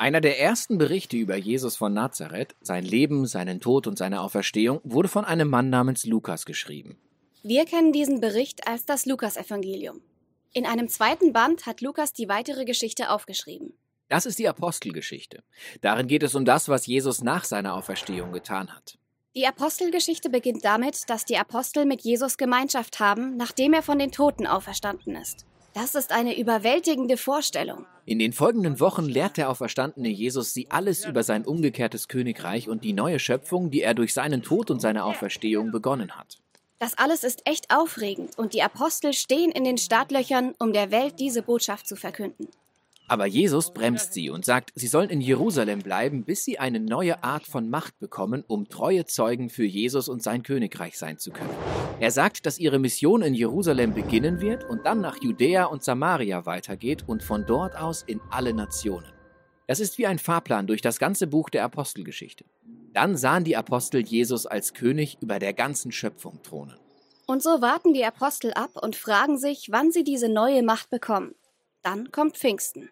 Einer der ersten Berichte über Jesus von Nazareth, sein Leben, seinen Tod und seine Auferstehung, wurde von einem Mann namens Lukas geschrieben. Wir kennen diesen Bericht als das Lukasevangelium. In einem zweiten Band hat Lukas die weitere Geschichte aufgeschrieben. Das ist die Apostelgeschichte. Darin geht es um das, was Jesus nach seiner Auferstehung getan hat. Die Apostelgeschichte beginnt damit, dass die Apostel mit Jesus Gemeinschaft haben, nachdem er von den Toten auferstanden ist. Das ist eine überwältigende Vorstellung. In den folgenden Wochen lehrt der auferstandene Jesus sie alles über sein umgekehrtes Königreich und die neue Schöpfung, die er durch seinen Tod und seine Auferstehung begonnen hat. Das alles ist echt aufregend und die Apostel stehen in den Startlöchern, um der Welt diese Botschaft zu verkünden. Aber Jesus bremst sie und sagt, sie sollen in Jerusalem bleiben, bis sie eine neue Art von Macht bekommen, um treue Zeugen für Jesus und sein Königreich sein zu können. Er sagt, dass ihre Mission in Jerusalem beginnen wird und dann nach Judäa und Samaria weitergeht und von dort aus in alle Nationen. Das ist wie ein Fahrplan durch das ganze Buch der Apostelgeschichte. Dann sahen die Apostel Jesus als König über der ganzen Schöpfung thronen. Und so warten die Apostel ab und fragen sich, wann sie diese neue Macht bekommen. Dann kommt Pfingsten.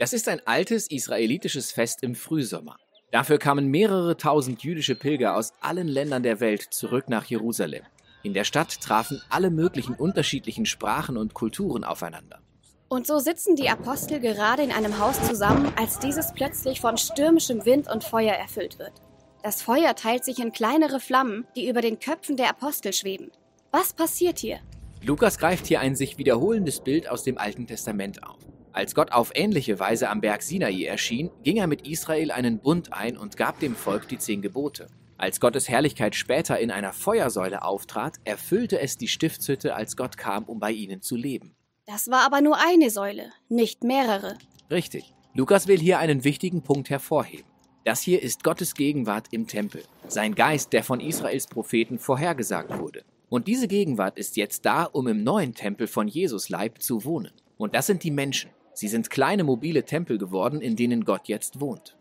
Das ist ein altes israelitisches Fest im Frühsommer. Dafür kamen mehrere tausend jüdische Pilger aus allen Ländern der Welt zurück nach Jerusalem. In der Stadt trafen alle möglichen unterschiedlichen Sprachen und Kulturen aufeinander. Und so sitzen die Apostel gerade in einem Haus zusammen, als dieses plötzlich von stürmischem Wind und Feuer erfüllt wird. Das Feuer teilt sich in kleinere Flammen, die über den Köpfen der Apostel schweben. Was passiert hier? Lukas greift hier ein sich wiederholendes Bild aus dem Alten Testament auf. Als Gott auf ähnliche Weise am Berg Sinai erschien, ging er mit Israel einen Bund ein und gab dem Volk die zehn Gebote. Als Gottes Herrlichkeit später in einer Feuersäule auftrat, erfüllte es die Stiftshütte, als Gott kam, um bei ihnen zu leben. Das war aber nur eine Säule, nicht mehrere. Richtig. Lukas will hier einen wichtigen Punkt hervorheben. Das hier ist Gottes Gegenwart im Tempel, sein Geist, der von Israels Propheten vorhergesagt wurde. Und diese Gegenwart ist jetzt da, um im neuen Tempel von Jesus Leib zu wohnen. Und das sind die Menschen. Sie sind kleine mobile Tempel geworden, in denen Gott jetzt wohnt.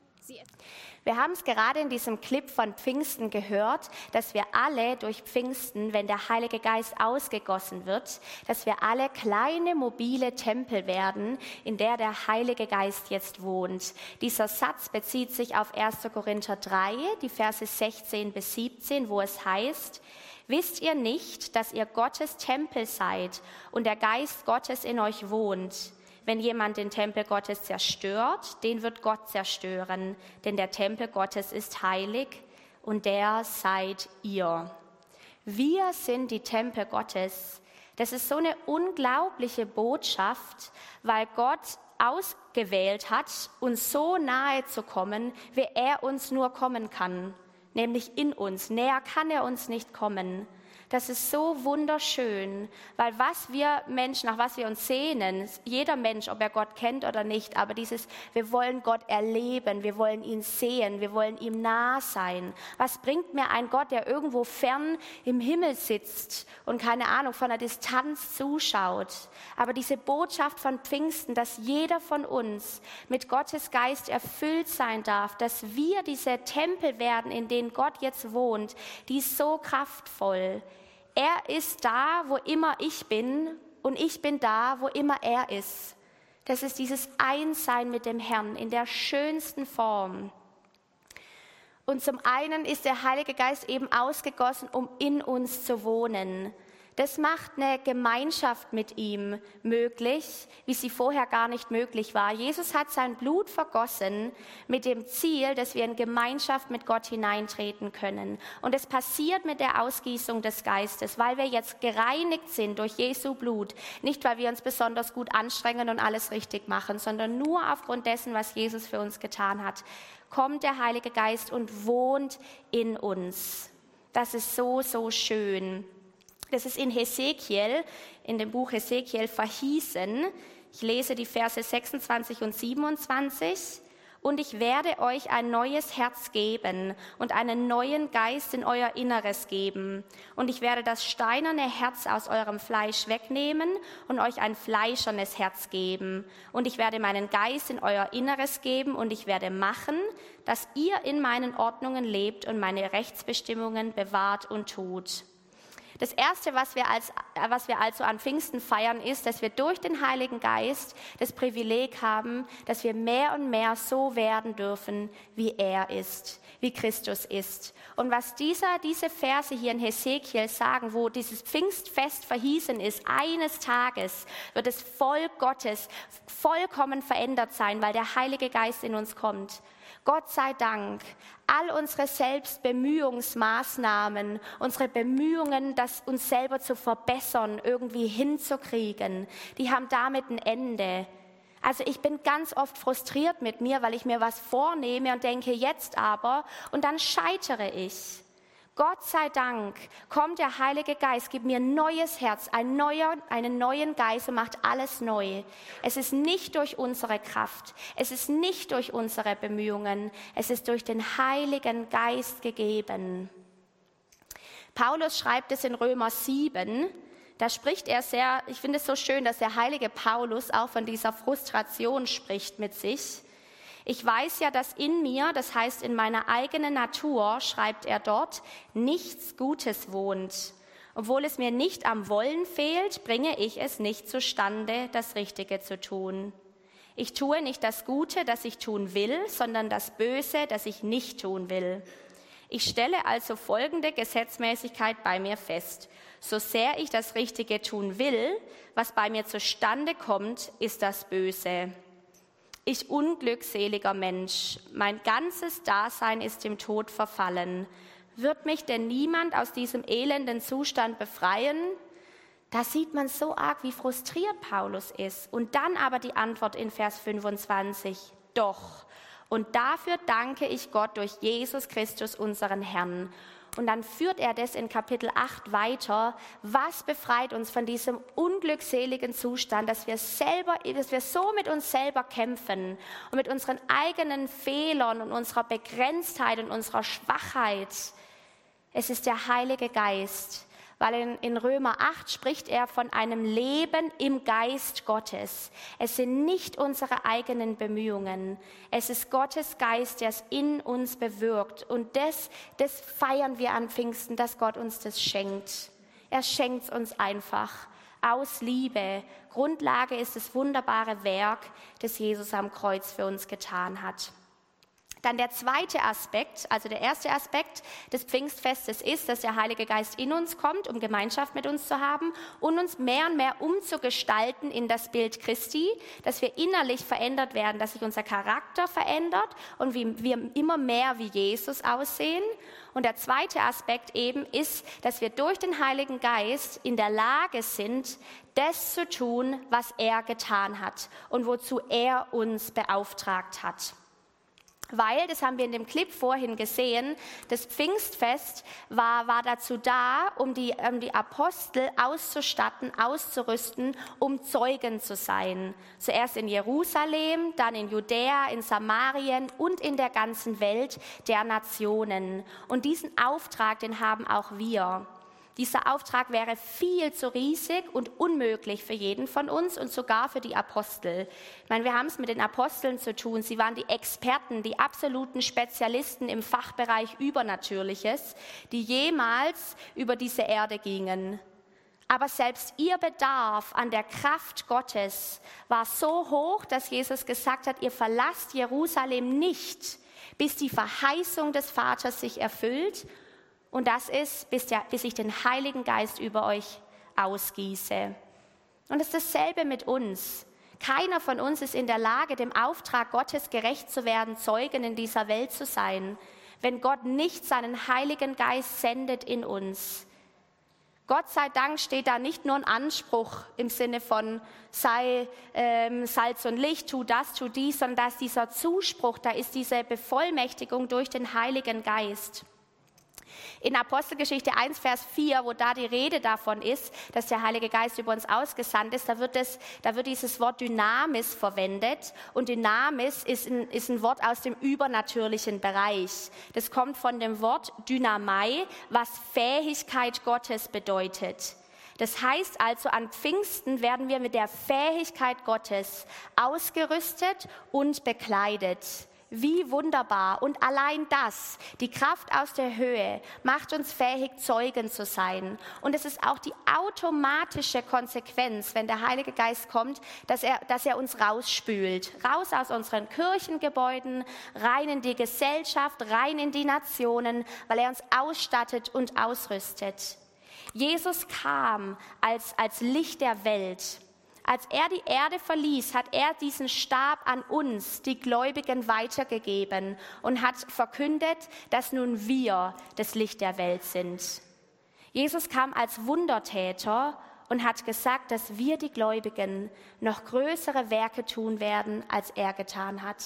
Wir haben es gerade in diesem Clip von Pfingsten gehört, dass wir alle durch Pfingsten, wenn der Heilige Geist ausgegossen wird, dass wir alle kleine mobile Tempel werden, in der der Heilige Geist jetzt wohnt. Dieser Satz bezieht sich auf 1. Korinther 3, die Verse 16 bis 17, wo es heißt, Wisst ihr nicht, dass ihr Gottes Tempel seid und der Geist Gottes in euch wohnt? Wenn jemand den Tempel Gottes zerstört, den wird Gott zerstören, denn der Tempel Gottes ist heilig und der seid ihr. Wir sind die Tempel Gottes. Das ist so eine unglaubliche Botschaft, weil Gott ausgewählt hat, uns so nahe zu kommen, wie er uns nur kommen kann, nämlich in uns. Näher kann er uns nicht kommen. Das ist so wunderschön, weil was wir Menschen, nach was wir uns sehnen, jeder Mensch, ob er Gott kennt oder nicht, aber dieses, wir wollen Gott erleben, wir wollen ihn sehen, wir wollen ihm nah sein. Was bringt mir ein Gott, der irgendwo fern im Himmel sitzt und keine Ahnung, von der Distanz zuschaut? Aber diese Botschaft von Pfingsten, dass jeder von uns mit Gottes Geist erfüllt sein darf, dass wir diese Tempel werden, in denen Gott jetzt wohnt, die ist so kraftvoll. Er ist da, wo immer ich bin und ich bin da, wo immer er ist. Das ist dieses Einssein mit dem Herrn in der schönsten Form. Und zum einen ist der Heilige Geist eben ausgegossen, um in uns zu wohnen. Das macht eine Gemeinschaft mit ihm möglich, wie sie vorher gar nicht möglich war. Jesus hat sein Blut vergossen mit dem Ziel, dass wir in Gemeinschaft mit Gott hineintreten können. Und es passiert mit der Ausgießung des Geistes, weil wir jetzt gereinigt sind durch Jesu Blut. Nicht, weil wir uns besonders gut anstrengen und alles richtig machen, sondern nur aufgrund dessen, was Jesus für uns getan hat, kommt der Heilige Geist und wohnt in uns. Das ist so, so schön. Das ist in Hesekiel, in dem Buch Hesekiel verhießen. Ich lese die Verse 26 und 27. Und ich werde euch ein neues Herz geben und einen neuen Geist in euer Inneres geben. Und ich werde das steinerne Herz aus eurem Fleisch wegnehmen und euch ein fleischernes Herz geben. Und ich werde meinen Geist in euer Inneres geben und ich werde machen, dass ihr in meinen Ordnungen lebt und meine Rechtsbestimmungen bewahrt und tut. Das Erste, was wir, als, was wir also an Pfingsten feiern, ist, dass wir durch den Heiligen Geist das Privileg haben, dass wir mehr und mehr so werden dürfen, wie er ist, wie Christus ist. Und was dieser, diese Verse hier in Hesekiel sagen, wo dieses Pfingstfest verhießen ist, eines Tages wird das Volk Gottes vollkommen verändert sein, weil der Heilige Geist in uns kommt. Gott sei Dank, all unsere Selbstbemühungsmaßnahmen, unsere Bemühungen, das uns selber zu verbessern, irgendwie hinzukriegen, die haben damit ein Ende. Also ich bin ganz oft frustriert mit mir, weil ich mir was vornehme und denke, jetzt aber, und dann scheitere ich. Gott sei Dank kommt der Heilige Geist, gibt mir ein neues Herz, ein neuer, einen neuen Geist und macht alles neu. Es ist nicht durch unsere Kraft, es ist nicht durch unsere Bemühungen, es ist durch den Heiligen Geist gegeben. Paulus schreibt es in Römer 7, da spricht er sehr, ich finde es so schön, dass der heilige Paulus auch von dieser Frustration spricht mit sich. Ich weiß ja, dass in mir, das heißt in meiner eigenen Natur, schreibt er dort, nichts Gutes wohnt. Obwohl es mir nicht am Wollen fehlt, bringe ich es nicht zustande, das Richtige zu tun. Ich tue nicht das Gute, das ich tun will, sondern das Böse, das ich nicht tun will. Ich stelle also folgende Gesetzmäßigkeit bei mir fest. So sehr ich das Richtige tun will, was bei mir zustande kommt, ist das Böse. Ich unglückseliger Mensch, mein ganzes Dasein ist dem Tod verfallen. Wird mich denn niemand aus diesem elenden Zustand befreien? Da sieht man so arg, wie frustriert Paulus ist. Und dann aber die Antwort in Vers 25. Doch. Und dafür danke ich Gott durch Jesus Christus, unseren Herrn. Und dann führt er das in Kapitel 8 weiter. Was befreit uns von diesem unglückseligen Zustand, dass wir selber, dass wir so mit uns selber kämpfen und mit unseren eigenen Fehlern und unserer Begrenztheit und unserer Schwachheit? Es ist der Heilige Geist, weil in, in Römer 8 spricht er von einem Leben im Geist Gottes. Es sind nicht unsere eigenen Bemühungen. Es ist Gottes Geist, der es in uns bewirkt. Und das, das feiern wir an Pfingsten, dass Gott uns das schenkt. Er schenkt es uns einfach aus Liebe. Grundlage ist das wunderbare Werk, das Jesus am Kreuz für uns getan hat. Dann der zweite Aspekt, also der erste Aspekt des Pfingstfestes ist, dass der Heilige Geist in uns kommt, um Gemeinschaft mit uns zu haben und uns mehr und mehr umzugestalten in das Bild Christi, dass wir innerlich verändert werden, dass sich unser Charakter verändert und wir immer mehr wie Jesus aussehen. Und der zweite Aspekt eben ist, dass wir durch den Heiligen Geist in der Lage sind, das zu tun, was er getan hat und wozu er uns beauftragt hat. Weil, das haben wir in dem Clip vorhin gesehen, das Pfingstfest war, war dazu da, um die, um die Apostel auszustatten, auszurüsten, um Zeugen zu sein. Zuerst in Jerusalem, dann in Judäa, in Samarien und in der ganzen Welt der Nationen. Und diesen Auftrag, den haben auch wir. Dieser Auftrag wäre viel zu riesig und unmöglich für jeden von uns und sogar für die Apostel. Ich meine, wir haben es mit den Aposteln zu tun. Sie waren die Experten, die absoluten Spezialisten im Fachbereich Übernatürliches, die jemals über diese Erde gingen. Aber selbst ihr Bedarf an der Kraft Gottes war so hoch, dass Jesus gesagt hat, ihr verlasst Jerusalem nicht, bis die Verheißung des Vaters sich erfüllt und das ist, bis, der, bis ich den Heiligen Geist über euch ausgieße. Und es ist dasselbe mit uns. Keiner von uns ist in der Lage, dem Auftrag Gottes gerecht zu werden, Zeugen in dieser Welt zu sein, wenn Gott nicht seinen Heiligen Geist sendet in uns. Gott sei Dank steht da nicht nur ein Anspruch im Sinne von sei ähm, Salz und Licht, tu das, tu dies, sondern da ist dieser Zuspruch, da ist diese Bevollmächtigung durch den Heiligen Geist. In Apostelgeschichte 1, Vers 4, wo da die Rede davon ist, dass der Heilige Geist über uns ausgesandt ist, da wird, es, da wird dieses Wort Dynamis verwendet. Und Dynamis ist ein, ist ein Wort aus dem übernatürlichen Bereich. Das kommt von dem Wort Dynamai, was Fähigkeit Gottes bedeutet. Das heißt also, an Pfingsten werden wir mit der Fähigkeit Gottes ausgerüstet und bekleidet. Wie wunderbar. Und allein das, die Kraft aus der Höhe, macht uns fähig, Zeugen zu sein. Und es ist auch die automatische Konsequenz, wenn der Heilige Geist kommt, dass er, dass er uns rausspült. Raus aus unseren Kirchengebäuden, rein in die Gesellschaft, rein in die Nationen, weil er uns ausstattet und ausrüstet. Jesus kam als, als Licht der Welt. Als er die Erde verließ, hat er diesen Stab an uns, die Gläubigen, weitergegeben und hat verkündet, dass nun wir das Licht der Welt sind. Jesus kam als Wundertäter und hat gesagt, dass wir die Gläubigen noch größere Werke tun werden, als er getan hat.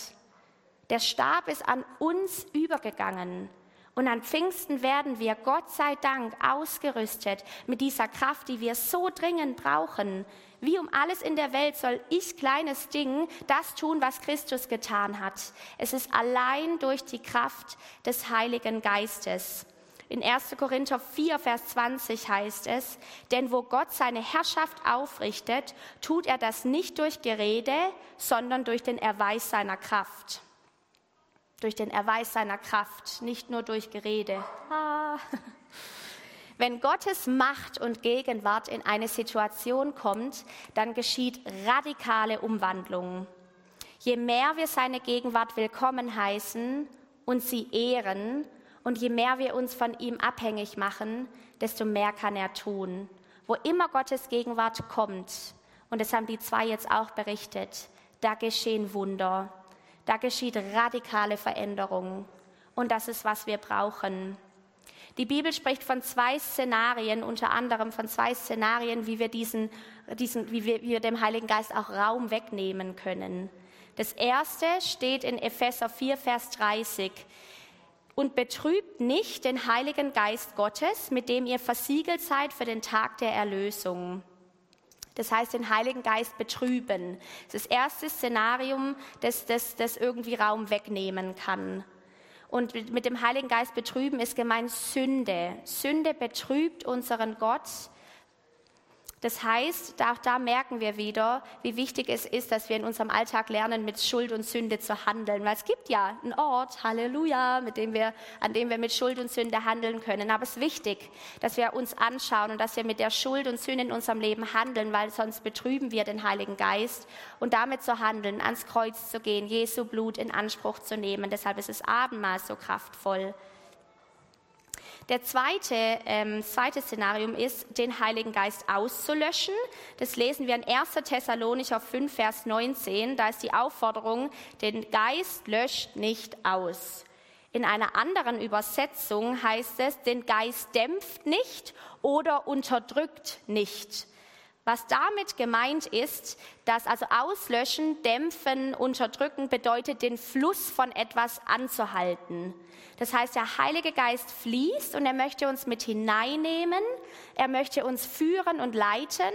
Der Stab ist an uns übergegangen. Und an Pfingsten werden wir, Gott sei Dank, ausgerüstet mit dieser Kraft, die wir so dringend brauchen. Wie um alles in der Welt soll ich, kleines Ding, das tun, was Christus getan hat. Es ist allein durch die Kraft des Heiligen Geistes. In 1. Korinther 4, Vers 20 heißt es, denn wo Gott seine Herrschaft aufrichtet, tut er das nicht durch Gerede, sondern durch den Erweis seiner Kraft durch den Erweis seiner Kraft, nicht nur durch Gerede. Ah. Wenn Gottes Macht und Gegenwart in eine Situation kommt, dann geschieht radikale Umwandlung. Je mehr wir seine Gegenwart willkommen heißen und sie ehren und je mehr wir uns von ihm abhängig machen, desto mehr kann er tun. Wo immer Gottes Gegenwart kommt, und das haben die zwei jetzt auch berichtet, da geschehen Wunder. Da geschieht radikale Veränderung. Und das ist, was wir brauchen. Die Bibel spricht von zwei Szenarien, unter anderem von zwei Szenarien, wie wir, diesen, diesen, wie wir, wie wir dem Heiligen Geist auch Raum wegnehmen können. Das erste steht in Epheser 4, Vers 30. Und betrübt nicht den Heiligen Geist Gottes, mit dem ihr versiegelt seid für den Tag der Erlösung. Das heißt, den Heiligen Geist betrüben. Das ist das erste Szenarium, das, das, das irgendwie Raum wegnehmen kann. Und mit dem Heiligen Geist betrüben ist gemeint Sünde. Sünde betrübt unseren Gott das heißt, auch da merken wir wieder, wie wichtig es ist, dass wir in unserem Alltag lernen, mit Schuld und Sünde zu handeln. Weil es gibt ja einen Ort, Halleluja, mit dem wir, an dem wir mit Schuld und Sünde handeln können. Aber es ist wichtig, dass wir uns anschauen und dass wir mit der Schuld und Sünde in unserem Leben handeln, weil sonst betrüben wir den Heiligen Geist. Und damit zu handeln, ans Kreuz zu gehen, Jesu Blut in Anspruch zu nehmen. Deshalb ist das Abendmahl so kraftvoll. Der zweite, ähm, zweite Szenarium ist, den Heiligen Geist auszulöschen. Das lesen wir in 1. Thessalonicher 5, Vers 19. Da ist die Aufforderung, den Geist löscht nicht aus. In einer anderen Übersetzung heißt es, den Geist dämpft nicht oder unterdrückt nicht. Was damit gemeint ist, dass also auslöschen, dämpfen, unterdrücken bedeutet, den Fluss von etwas anzuhalten. Das heißt, der Heilige Geist fließt und er möchte uns mit hineinnehmen, er möchte uns führen und leiten,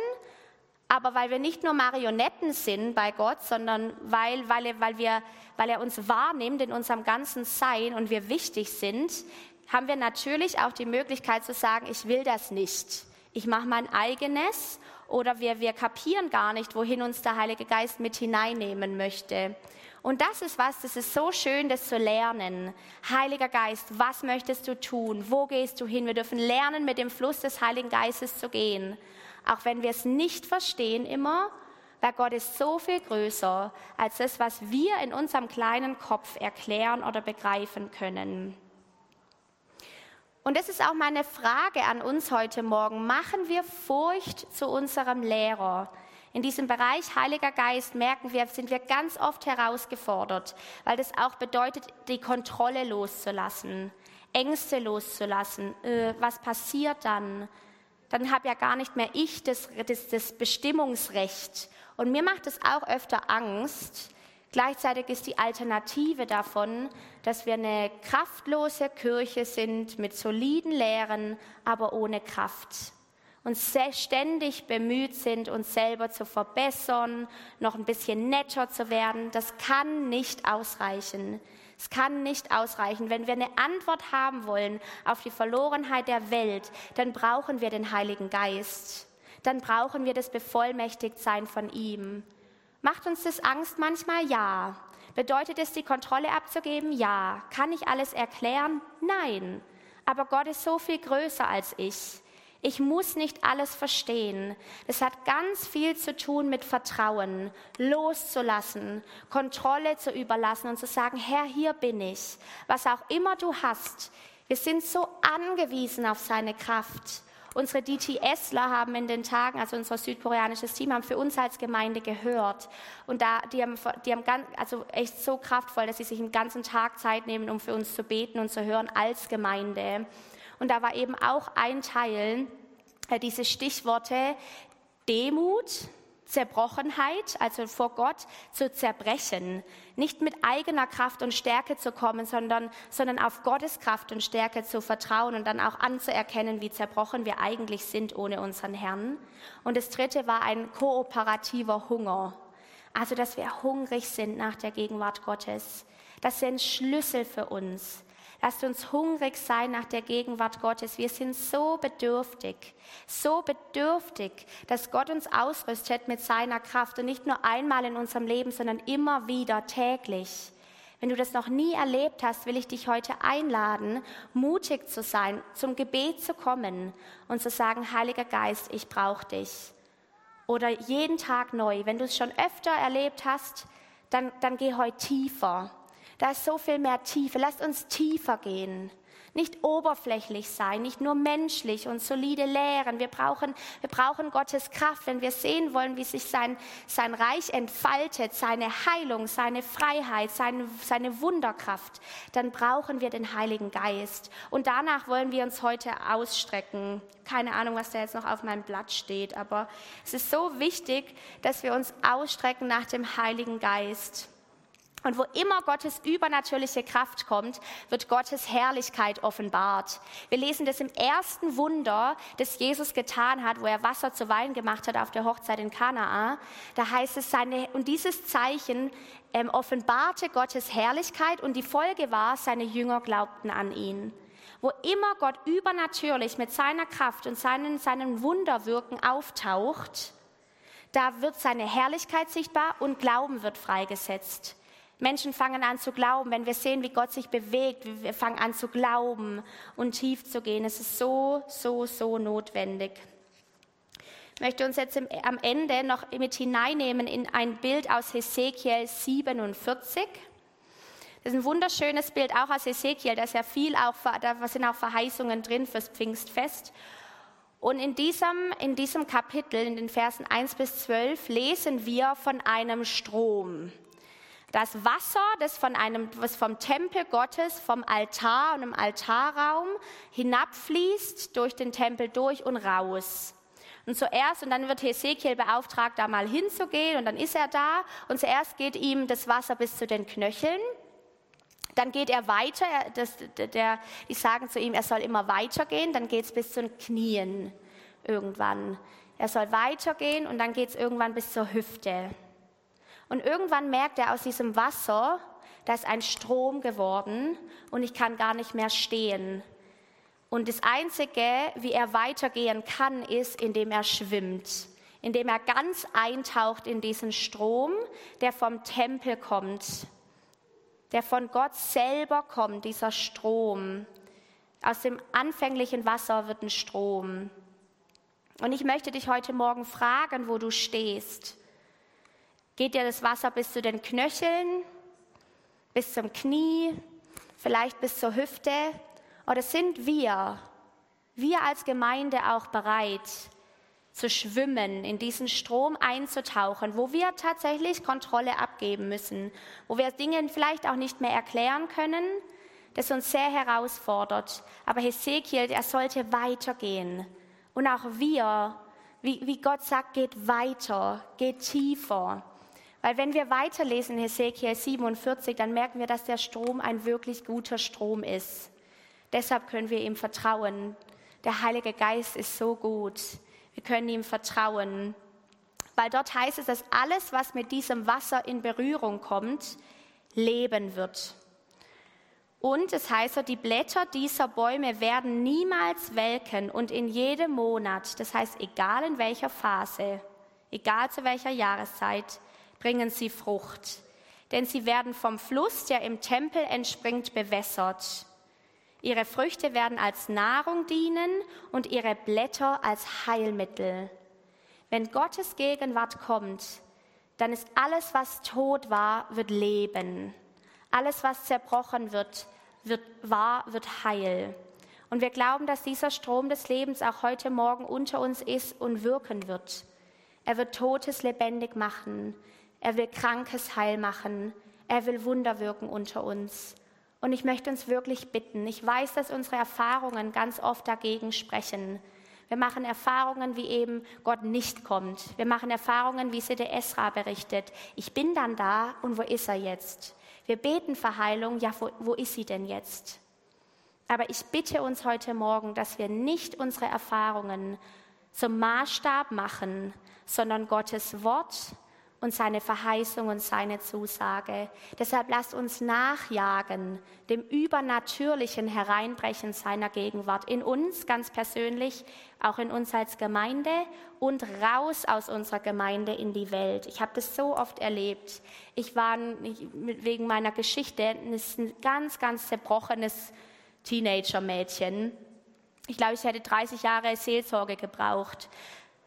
aber weil wir nicht nur Marionetten sind bei Gott, sondern weil, weil, er, weil, wir, weil er uns wahrnimmt in unserem ganzen Sein und wir wichtig sind, haben wir natürlich auch die Möglichkeit zu sagen, ich will das nicht. Ich mache mein eigenes oder wir, wir kapieren gar nicht, wohin uns der Heilige Geist mit hineinnehmen möchte. Und das ist was, das ist so schön, das zu lernen. Heiliger Geist, was möchtest du tun? Wo gehst du hin? Wir dürfen lernen, mit dem Fluss des Heiligen Geistes zu gehen. Auch wenn wir es nicht verstehen immer, weil Gott ist so viel größer als das, was wir in unserem kleinen Kopf erklären oder begreifen können. Und das ist auch meine Frage an uns heute Morgen. Machen wir Furcht zu unserem Lehrer? In diesem Bereich Heiliger Geist merken wir, sind wir ganz oft herausgefordert, weil das auch bedeutet, die Kontrolle loszulassen, Ängste loszulassen. Äh, was passiert dann? Dann habe ja gar nicht mehr ich das, das, das Bestimmungsrecht. Und mir macht es auch öfter Angst, Gleichzeitig ist die Alternative davon, dass wir eine kraftlose Kirche sind mit soliden Lehren, aber ohne Kraft. Und ständig bemüht sind, uns selber zu verbessern, noch ein bisschen netter zu werden. Das kann nicht ausreichen. Es kann nicht ausreichen. Wenn wir eine Antwort haben wollen auf die Verlorenheit der Welt, dann brauchen wir den Heiligen Geist. Dann brauchen wir das Bevollmächtigtsein von ihm. Macht uns das Angst manchmal? Ja. Bedeutet es, die Kontrolle abzugeben? Ja. Kann ich alles erklären? Nein. Aber Gott ist so viel größer als ich. Ich muss nicht alles verstehen. Es hat ganz viel zu tun mit Vertrauen, loszulassen, Kontrolle zu überlassen und zu sagen, Herr, hier bin ich. Was auch immer du hast. Wir sind so angewiesen auf seine Kraft. Unsere DTSler haben in den Tagen, also unser südkoreanisches Team, haben für uns als Gemeinde gehört. Und da, die haben, die haben ganz, also echt so kraftvoll, dass sie sich einen ganzen Tag Zeit nehmen, um für uns zu beten und zu hören als Gemeinde. Und da war eben auch ein Teil, äh, diese Stichworte Demut, Zerbrochenheit, also vor Gott zu zerbrechen, nicht mit eigener Kraft und Stärke zu kommen, sondern, sondern auf Gottes Kraft und Stärke zu vertrauen und dann auch anzuerkennen, wie zerbrochen wir eigentlich sind ohne unseren Herrn. Und das dritte war ein kooperativer Hunger, also dass wir hungrig sind nach der Gegenwart Gottes. Das sind Schlüssel für uns. Lasst uns hungrig sein nach der Gegenwart Gottes. Wir sind so bedürftig, so bedürftig, dass Gott uns ausrüstet mit seiner Kraft und nicht nur einmal in unserem Leben, sondern immer wieder täglich. Wenn du das noch nie erlebt hast, will ich dich heute einladen, mutig zu sein, zum Gebet zu kommen und zu sagen, Heiliger Geist, ich brauche dich. Oder jeden Tag neu. Wenn du es schon öfter erlebt hast, dann, dann geh heute tiefer. Da ist so viel mehr Tiefe. Lasst uns tiefer gehen. Nicht oberflächlich sein, nicht nur menschlich und solide lehren. Wir brauchen, wir brauchen Gottes Kraft, wenn wir sehen wollen, wie sich sein, sein Reich entfaltet, seine Heilung, seine Freiheit, seine, seine Wunderkraft. Dann brauchen wir den Heiligen Geist. Und danach wollen wir uns heute ausstrecken. Keine Ahnung, was da jetzt noch auf meinem Blatt steht, aber es ist so wichtig, dass wir uns ausstrecken nach dem Heiligen Geist. Und wo immer Gottes übernatürliche Kraft kommt, wird Gottes Herrlichkeit offenbart. Wir lesen das im ersten Wunder, das Jesus getan hat, wo er Wasser zu Wein gemacht hat auf der Hochzeit in Kanaa. Da heißt es, seine, und dieses Zeichen ähm, offenbarte Gottes Herrlichkeit und die Folge war, seine Jünger glaubten an ihn. Wo immer Gott übernatürlich mit seiner Kraft und seinen, seinen Wunderwirken auftaucht, da wird seine Herrlichkeit sichtbar und Glauben wird freigesetzt. Menschen fangen an zu glauben, wenn wir sehen, wie Gott sich bewegt, wir fangen an zu glauben und tief zu gehen. Es ist so, so, so notwendig. Ich möchte uns jetzt am Ende noch mit hineinnehmen in ein Bild aus Hesekiel 47. Das ist ein wunderschönes Bild, auch aus Hesekiel. Da ja viel, auch, da sind auch Verheißungen drin fürs Pfingstfest. Und in diesem, in diesem Kapitel, in den Versen 1 bis 12, lesen wir von einem Strom. Das Wasser, das, von einem, was vom Tempel Gottes, vom Altar und im Altarraum hinabfließt, durch den Tempel durch und raus. Und zuerst, und dann wird Hesekiel beauftragt, da mal hinzugehen, und dann ist er da, und zuerst geht ihm das Wasser bis zu den Knöcheln. Dann geht er weiter, das, der, die sagen zu ihm, er soll immer weitergehen, dann geht es bis zu den Knien irgendwann. Er soll weitergehen und dann geht es irgendwann bis zur Hüfte. Und irgendwann merkt er aus diesem Wasser, da ist ein Strom geworden und ich kann gar nicht mehr stehen. Und das Einzige, wie er weitergehen kann, ist, indem er schwimmt, indem er ganz eintaucht in diesen Strom, der vom Tempel kommt, der von Gott selber kommt, dieser Strom. Aus dem anfänglichen Wasser wird ein Strom. Und ich möchte dich heute Morgen fragen, wo du stehst geht dir das Wasser bis zu den Knöcheln, bis zum Knie, vielleicht bis zur Hüfte? Oder sind wir, wir als Gemeinde auch bereit, zu schwimmen, in diesen Strom einzutauchen, wo wir tatsächlich Kontrolle abgeben müssen, wo wir Dinge vielleicht auch nicht mehr erklären können, das uns sehr herausfordert. Aber Hesekiel, er sollte weitergehen. Und auch wir, wie, wie Gott sagt, geht weiter, geht tiefer. Weil wenn wir weiterlesen in Hesekiel 47, dann merken wir, dass der Strom ein wirklich guter Strom ist. Deshalb können wir ihm vertrauen. Der Heilige Geist ist so gut. Wir können ihm vertrauen. Weil dort heißt es, dass alles, was mit diesem Wasser in Berührung kommt, leben wird. Und es heißt dort, die Blätter dieser Bäume werden niemals welken und in jedem Monat, das heißt egal in welcher Phase, egal zu welcher Jahreszeit, bringen sie Frucht. denn sie werden vom Fluss, der im Tempel entspringt, bewässert. Ihre Früchte werden als Nahrung dienen und ihre Blätter als Heilmittel. Wenn Gottes Gegenwart kommt, dann ist alles, was tot war, wird leben. Alles, was zerbrochen wird, wird wahr, wird heil. Und wir glauben, dass dieser Strom des Lebens auch heute Morgen unter uns ist und wirken wird. Er wird Totes lebendig machen. Er will Krankes heil machen. Er will Wunder wirken unter uns. Und ich möchte uns wirklich bitten, ich weiß, dass unsere Erfahrungen ganz oft dagegen sprechen. Wir machen Erfahrungen, wie eben Gott nicht kommt. Wir machen Erfahrungen, wie sie der Esra berichtet. Ich bin dann da und wo ist er jetzt? Wir beten Verheilung, ja, wo, wo ist sie denn jetzt? Aber ich bitte uns heute Morgen, dass wir nicht unsere Erfahrungen zum Maßstab machen, sondern Gottes Wort und seine Verheißung und seine Zusage. Deshalb lasst uns nachjagen dem übernatürlichen Hereinbrechen seiner Gegenwart in uns ganz persönlich, auch in uns als Gemeinde und raus aus unserer Gemeinde in die Welt. Ich habe das so oft erlebt. Ich war wegen meiner Geschichte ein ganz, ganz zerbrochenes Teenager-Mädchen. Ich glaube, ich hätte 30 Jahre Seelsorge gebraucht.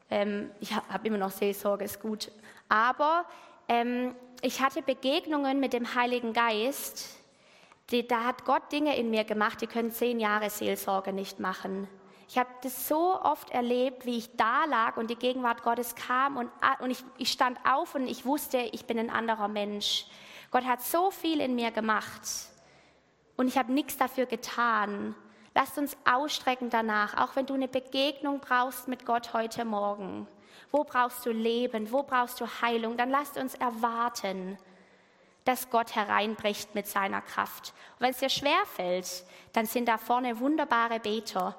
Ähm, ich habe immer noch Seelsorge, ist gut aber ähm, ich hatte Begegnungen mit dem Heiligen Geist. Die, da hat Gott Dinge in mir gemacht, die können zehn Jahre Seelsorge nicht machen. Ich habe das so oft erlebt, wie ich da lag und die Gegenwart Gottes kam und, und ich, ich stand auf und ich wusste, ich bin ein anderer Mensch. Gott hat so viel in mir gemacht und ich habe nichts dafür getan. Lasst uns ausstrecken danach, auch wenn du eine Begegnung brauchst mit Gott heute Morgen. Wo brauchst du Leben? Wo brauchst du Heilung? Dann lasst uns erwarten, dass Gott hereinbricht mit seiner Kraft. Und wenn es dir schwer fällt, dann sind da vorne wunderbare Beter.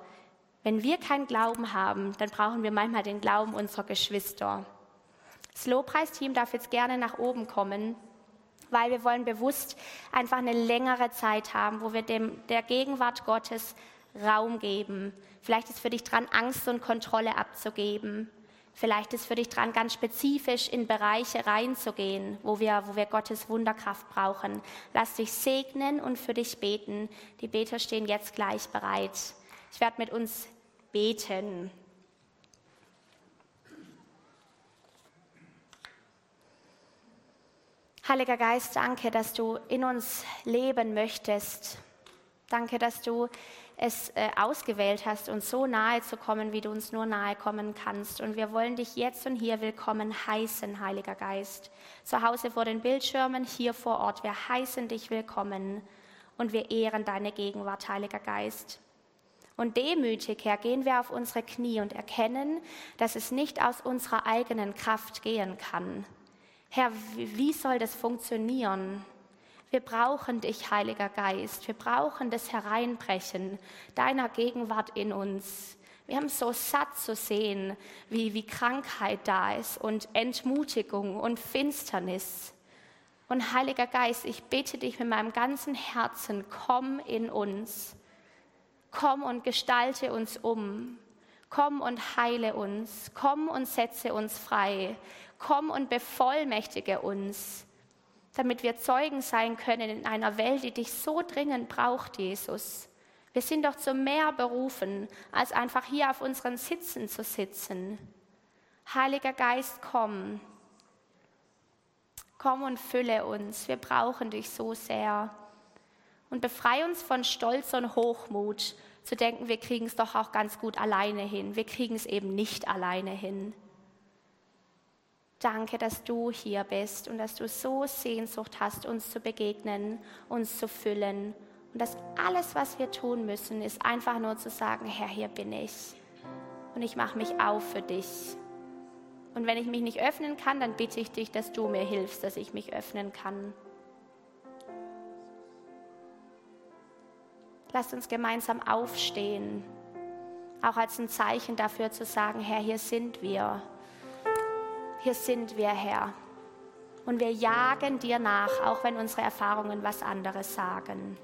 Wenn wir keinen Glauben haben, dann brauchen wir manchmal den Glauben unserer Geschwister. Das Lobpreisteam darf jetzt gerne nach oben kommen, weil wir wollen bewusst einfach eine längere Zeit haben, wo wir dem, der Gegenwart Gottes Raum geben. Vielleicht ist für dich dran, Angst und Kontrolle abzugeben. Vielleicht ist für dich dran, ganz spezifisch in Bereiche reinzugehen, wo wir, wo wir Gottes Wunderkraft brauchen. Lass dich segnen und für dich beten. Die Beter stehen jetzt gleich bereit. Ich werde mit uns beten. Heiliger Geist, danke, dass du in uns leben möchtest. Danke, dass du es äh, ausgewählt hast, uns so nahe zu kommen, wie du uns nur nahe kommen kannst. Und wir wollen dich jetzt und hier willkommen heißen, Heiliger Geist. Zu Hause vor den Bildschirmen, hier vor Ort. Wir heißen dich willkommen und wir ehren deine Gegenwart, Heiliger Geist. Und demütig, Herr, gehen wir auf unsere Knie und erkennen, dass es nicht aus unserer eigenen Kraft gehen kann. Herr, wie soll das funktionieren? Wir brauchen dich, Heiliger Geist. Wir brauchen das Hereinbrechen deiner Gegenwart in uns. Wir haben so satt zu sehen, wie, wie Krankheit da ist und Entmutigung und Finsternis. Und Heiliger Geist, ich bitte dich mit meinem ganzen Herzen, komm in uns. Komm und gestalte uns um. Komm und heile uns. Komm und setze uns frei. Komm und bevollmächtige uns damit wir Zeugen sein können in einer Welt, die dich so dringend braucht, Jesus. Wir sind doch zu mehr berufen, als einfach hier auf unseren Sitzen zu sitzen. Heiliger Geist, komm. Komm und fülle uns. Wir brauchen dich so sehr. Und befreie uns von Stolz und Hochmut, zu denken, wir kriegen es doch auch ganz gut alleine hin. Wir kriegen es eben nicht alleine hin. Danke, dass du hier bist und dass du so Sehnsucht hast, uns zu begegnen, uns zu füllen. Und dass alles, was wir tun müssen, ist einfach nur zu sagen, Herr, hier bin ich. Und ich mache mich auf für dich. Und wenn ich mich nicht öffnen kann, dann bitte ich dich, dass du mir hilfst, dass ich mich öffnen kann. Lasst uns gemeinsam aufstehen, auch als ein Zeichen dafür zu sagen, Herr, hier sind wir hier sind wir, Herr. Und wir jagen dir nach, auch wenn unsere Erfahrungen was anderes sagen.